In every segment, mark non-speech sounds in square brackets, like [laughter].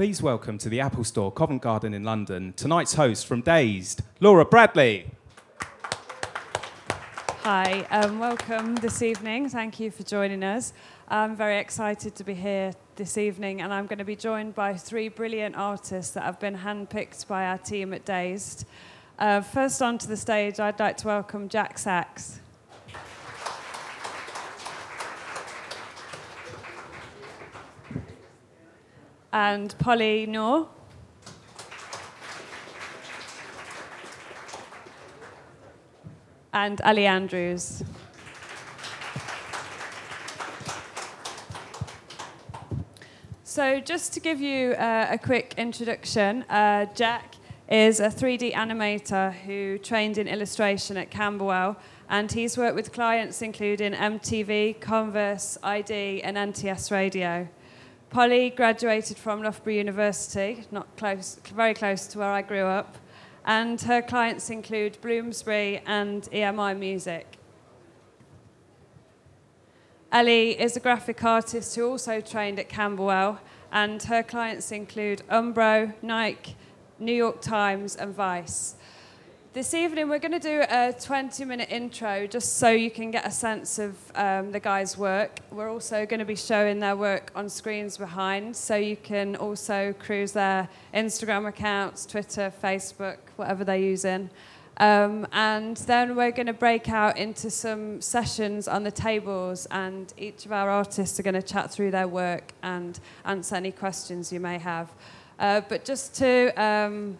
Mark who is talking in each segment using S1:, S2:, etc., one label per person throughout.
S1: please welcome to the Apple Store, Covent Garden in London, tonight's host from Dazed, Laura Bradley.
S2: Hi, um, welcome this evening. Thank you for joining us. I'm very excited to be here this evening, and I'm going to be joined by three brilliant artists that have been handpicked by our team at Dazed. Uh, first onto the stage, I'd like to welcome Jack Sachs. And Polly Nor. And Ali Andrews. So, just to give you uh, a quick introduction, uh, Jack is a 3D animator who trained in illustration at Camberwell, and he's worked with clients including MTV, Converse, i-D, and NTS Radio. Polly graduated from Loughborough University, not close, very close to where I grew up, and her clients include Bloomsbury and EMI Music. Ellie is a graphic artist who also trained at Camberwell, and her clients include Umbro, Nike, New York Times, and Vice. This evening, we're going to do a 20 minute intro just so you can get a sense of um, the guys' work. We're also going to be showing their work on screens behind, so you can also cruise their Instagram accounts, Twitter, Facebook, whatever they're using. Um, and then we're going to break out into some sessions on the tables, and each of our artists are going to chat through their work and answer any questions you may have. Uh, but just to um,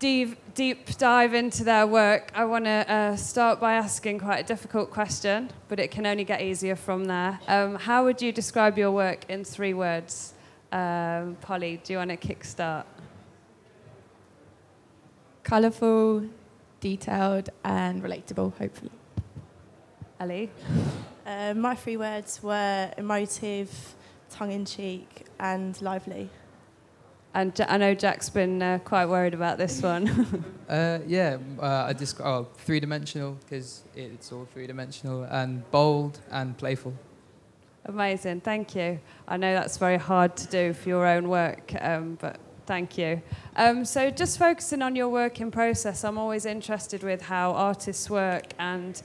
S2: deep, deep dive into their work, I want to uh, start by asking quite a difficult question, but it can only get easier from there. Um, how would you describe your work in three words? Um, Polly, do you want to kickstart?
S3: Colourful, detailed, and relatable, hopefully.
S2: Ali?
S4: Uh, my three words were emotive, tongue in cheek, and lively.
S2: And I know Jack's been uh, quite worried about this one. [laughs]
S5: uh, yeah, uh, I just oh, three dimensional because it's all three dimensional and bold and playful.
S2: Amazing, thank you. I know that's very hard to do for your own work, um, but thank you. Um, so, just focusing on your working process, I'm always interested with how artists work and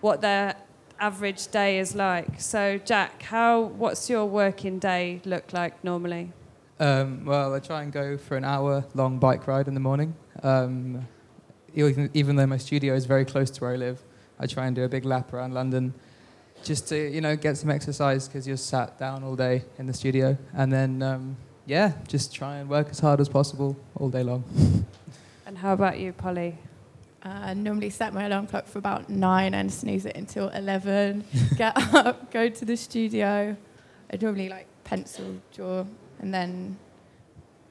S2: what their average day is like. So, Jack, how what's your working day look like normally?
S5: Um, well, I try and go for an hour long bike ride in the morning. Um, even, even though my studio is very close to where I live, I try and do a big lap around London just to you know get some exercise because you're sat down all day in the studio, and then um, yeah, just try and work as hard as possible all day long. [laughs]
S2: And how about you, Polly?
S3: I uh, normally set my alarm clock for about nine and snooze it until eleven. [laughs] get up, go to the studio. I normally like pencil, draw, and then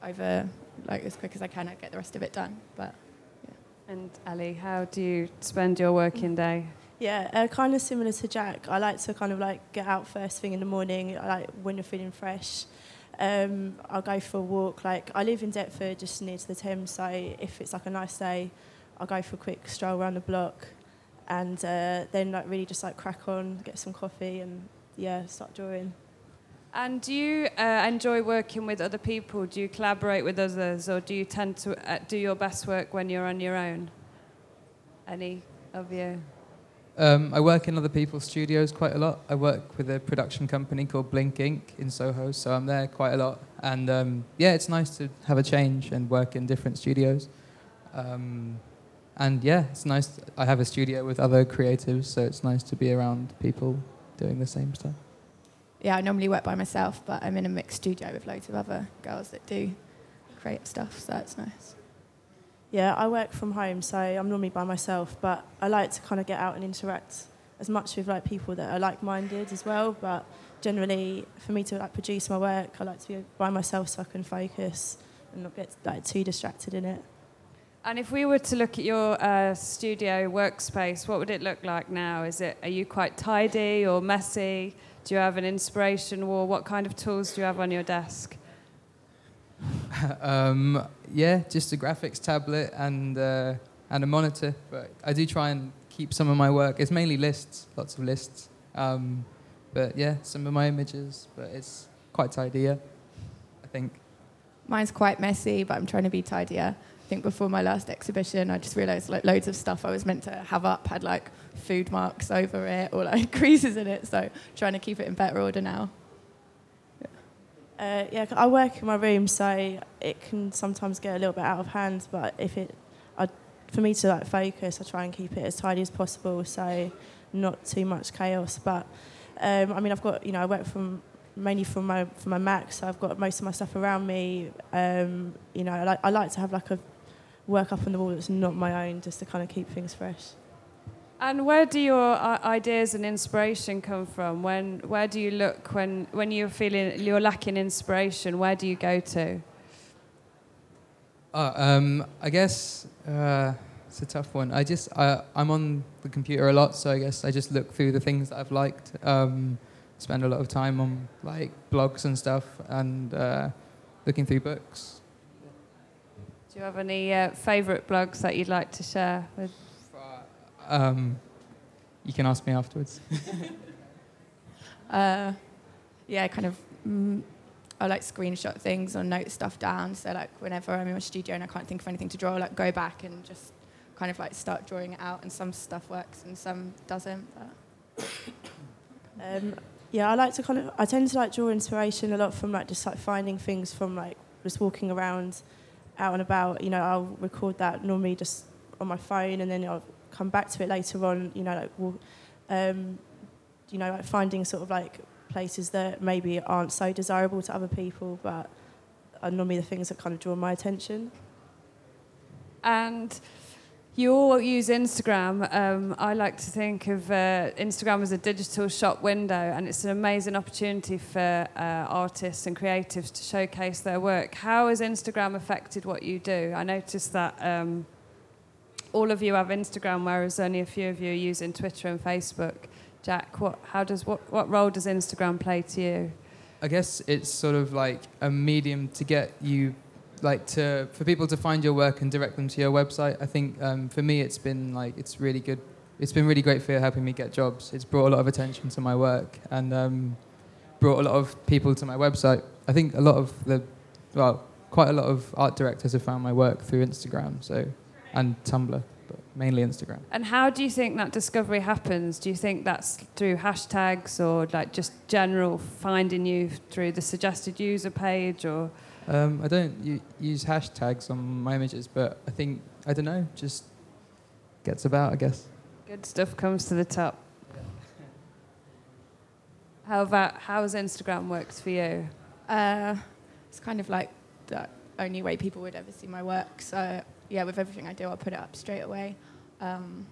S3: over like as quick as I can, I get the rest of it done. But
S2: yeah. And Ali, how do you spend your working day?
S4: Yeah, uh, kind of similar to Jack. I like to kind of like get out first thing in the morning. I like when you're feeling fresh. Um, I'll go for a walk. Like I live in Deptford, just near to the Thames. So if it's like a nice day, I'll go for a quick stroll around the block, and uh, then like really just like crack on, get some coffee, and yeah, start drawing.
S2: And do you uh, enjoy working with other people? Do you collaborate with others, or do you tend to uh, do your best work when you're on your own? Any of you?
S5: Um, I work in other people's studios quite a lot. I work with a production company called Blink Ink in Soho, so I'm there quite a lot. And um, yeah, it's nice to have a change and work in different studios. Um, and yeah, it's nice. I have a studio with other creatives, so it's nice to be around people doing the same stuff
S3: yeah, I normally work by myself, but I'm in a mixed studio with loads of other girls that do create stuff, so that's nice.
S4: Yeah, I work from home, so I'm normally by myself, but I like to kind of get out and interact as much with like people that are like-minded as well. But generally, for me to like produce my work, I like to be by myself so I can focus and not get like too distracted in it.
S2: And if we were to look at your uh, studio workspace, what would it look like now? Is it are you quite tidy or messy? Do you have an inspiration wall? What kind of tools do you have on your desk? [laughs]
S5: um, yeah, just a graphics tablet and uh, and a monitor. But I do try and keep some of my work. It's mainly lists, lots of lists. Um, but yeah, some of my images. But it's quite tidy, yeah, I think.
S3: Mine's quite messy, but I'm trying to be tidier. Think before my last exhibition, I just realised like loads of stuff I was meant to have up had like food marks over it or like [laughs] creases in it. So trying to keep it in better order now.
S4: Uh, yeah, I work in my room, so it can sometimes get a little bit out of hand. But if it, I, for me to like focus, I try and keep it as tidy as possible, so not too much chaos. But um, I mean, I've got you know, I work from mainly from my from my Mac, so I've got most of my stuff around me. Um, you know, I like I like to have like a work up on the wall that's not my own, just to kind of keep things fresh.
S2: And where do your uh, ideas and inspiration come from? When where do you look when when you're feeling you're lacking inspiration? Where do you go to?
S5: Uh, um, I guess uh, it's a tough one. I just I, I'm on the computer a lot, so I guess I just look through the things that I've liked. Um, spend a lot of time on like blogs and stuff, and uh, looking through books.
S2: Do you have any uh, favourite blogs that you'd like to share with?
S5: Um, you can ask me afterwards. [laughs]
S3: Uh, yeah, kind of. Mm, I like screenshot things or note stuff down. So like whenever I'm in my studio and I can't think of anything to draw, I like go back and just kind of like start drawing it out. And some stuff works and some doesn't. But. [coughs]
S4: Um, yeah, I like to kind of. I tend to like draw inspiration a lot from like just like finding things from like just walking around, out and about. You know, I'll record that normally just on my phone, and then I'll come back to it later on. You know, like well, um, you know, like finding sort of like places that maybe aren't so desirable to other people, but are normally the things that kind of draw my attention.
S2: And you all use Instagram. Um, I like to think of uh, Instagram as a digital shop window, and it's an amazing opportunity for uh, artists and creatives to showcase their work. How has Instagram affected what you do? I noticed that um, all of you have Instagram, whereas only a few of you are using Twitter and Facebook. Jack, what, how does, what, what role does Instagram play to you?
S5: I guess it's sort of like a medium to get you, like to for people to find your work and direct them to your website. I think um, for me, it's been like it's really good. It's been really great for helping me get jobs. It's brought a lot of attention to my work and um, brought a lot of people to my website. I think a lot of the, well, quite a lot of art directors have found my work through Instagram. So, and Tumblr but mainly Instagram.
S2: And how do you think that discovery happens? Do you think that's through hashtags or like just general finding you through the suggested user page or?
S5: Um, I don't u- use hashtags on my images, but I think I don't know, just gets about, I guess.
S2: Good stuff comes to the top. How about how has Instagram worked for you?
S3: Uh, it's kind of like the only way people would ever see my work. So yeah, with everything I do, I'll put it up straight away. Um,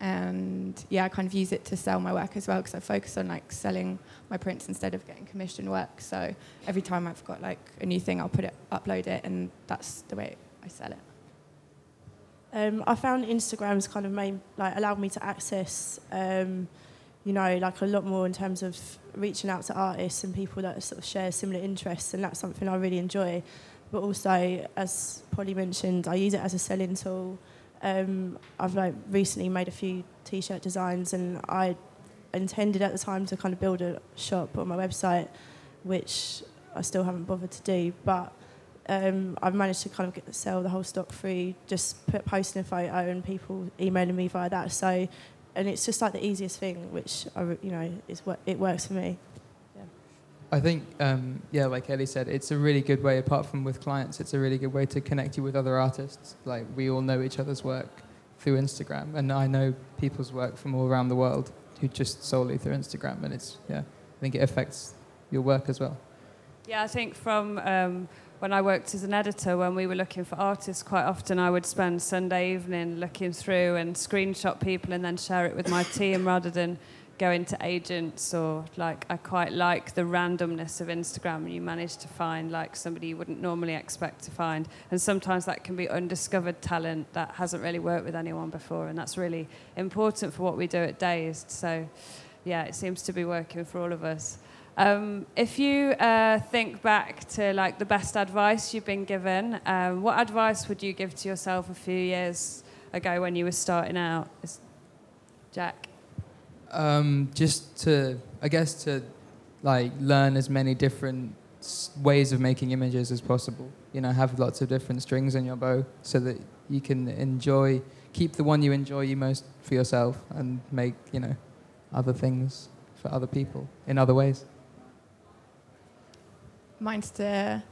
S3: and yeah, I kind of use it to sell my work as well because I focus on like selling my prints instead of getting commissioned work. So every time I've got like a new thing, I'll put it, upload it, and that's the way I sell it.
S4: Um, I found Instagram's kind of made like allowed me to access, um, you know, like a lot more in terms of reaching out to artists and people that sort of share similar interests, and that's something I really enjoy. But also, as Polly mentioned, I use it as a selling tool. Um, I've like recently made a few t-shirt designs, and I intended at the time to kind of build a shop on my website, which I still haven't bothered to do. But um, I've managed to kind of get, sell the whole stock free, just put, posting a photo and people emailing me via that. So, and it's just like the easiest thing, which I, you know, is what it works for me.
S5: I think, um, yeah, like Ellie said, it's a really good way, apart from with clients, it's a really good way to connect you with other artists. Like, we all know each other's work through Instagram, and I know people's work from all around the world who just solely through Instagram, and it's, yeah, I think it affects your work as well.
S2: Yeah, I think from um, when I worked as an editor, when we were looking for artists, quite often I would spend Sunday evening looking through and screenshot people and then share it with my team rather than going to agents or like I quite like the randomness of Instagram. And you manage to find like somebody you wouldn't normally expect to find, and sometimes that can be undiscovered talent that hasn't really worked with anyone before, and that's really important for what we do at Dazed. So, yeah, it seems to be working for all of us. Um, if you uh, think back to like the best advice you've been given, um, what advice would you give to yourself a few years ago when you were starting out? Jack.
S5: Um, just to, I guess, to like learn as many different ways of making images as possible. You know, have lots of different strings in your bow so that you can enjoy, keep the one you enjoy you most for yourself and make, you know, other things for other people in other ways.
S3: Mine's to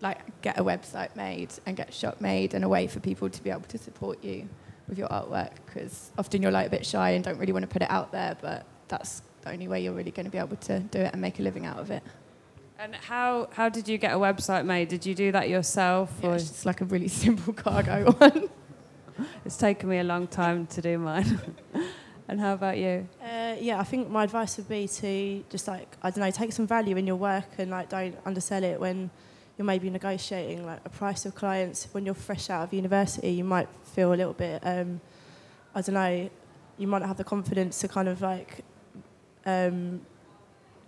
S3: like get a website made and get shop made and a way for people to be able to support you with your artwork because often you're like a bit shy and don't really want to put it out there, but that's the only way you're really going to be able to do it and make a living out of it.
S2: And how, how did you get a website made? Did you do that yourself?
S3: Yeah,
S2: or
S3: it's like a really [laughs] simple cargo [laughs] one.
S2: It's taken me a long time to do mine. [laughs] and how about you?
S4: Uh, yeah, I think my advice would be to just like I don't know, take some value in your work and like don't undersell it when you're maybe negotiating like a price with clients. When you're fresh out of university, you might feel a little bit um, I don't know, you might not have the confidence to kind of like um,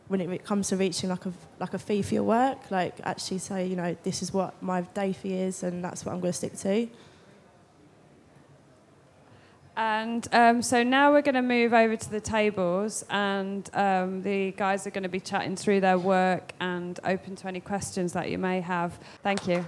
S4: when it comes to reaching like a like a fee for your work, like actually say you know this is what my day fee is and that's what I'm going to stick to.
S2: And um, so now we're going to move over to the tables, and um, the guys are going to be chatting through their work and open to any questions that you may have. Thank you.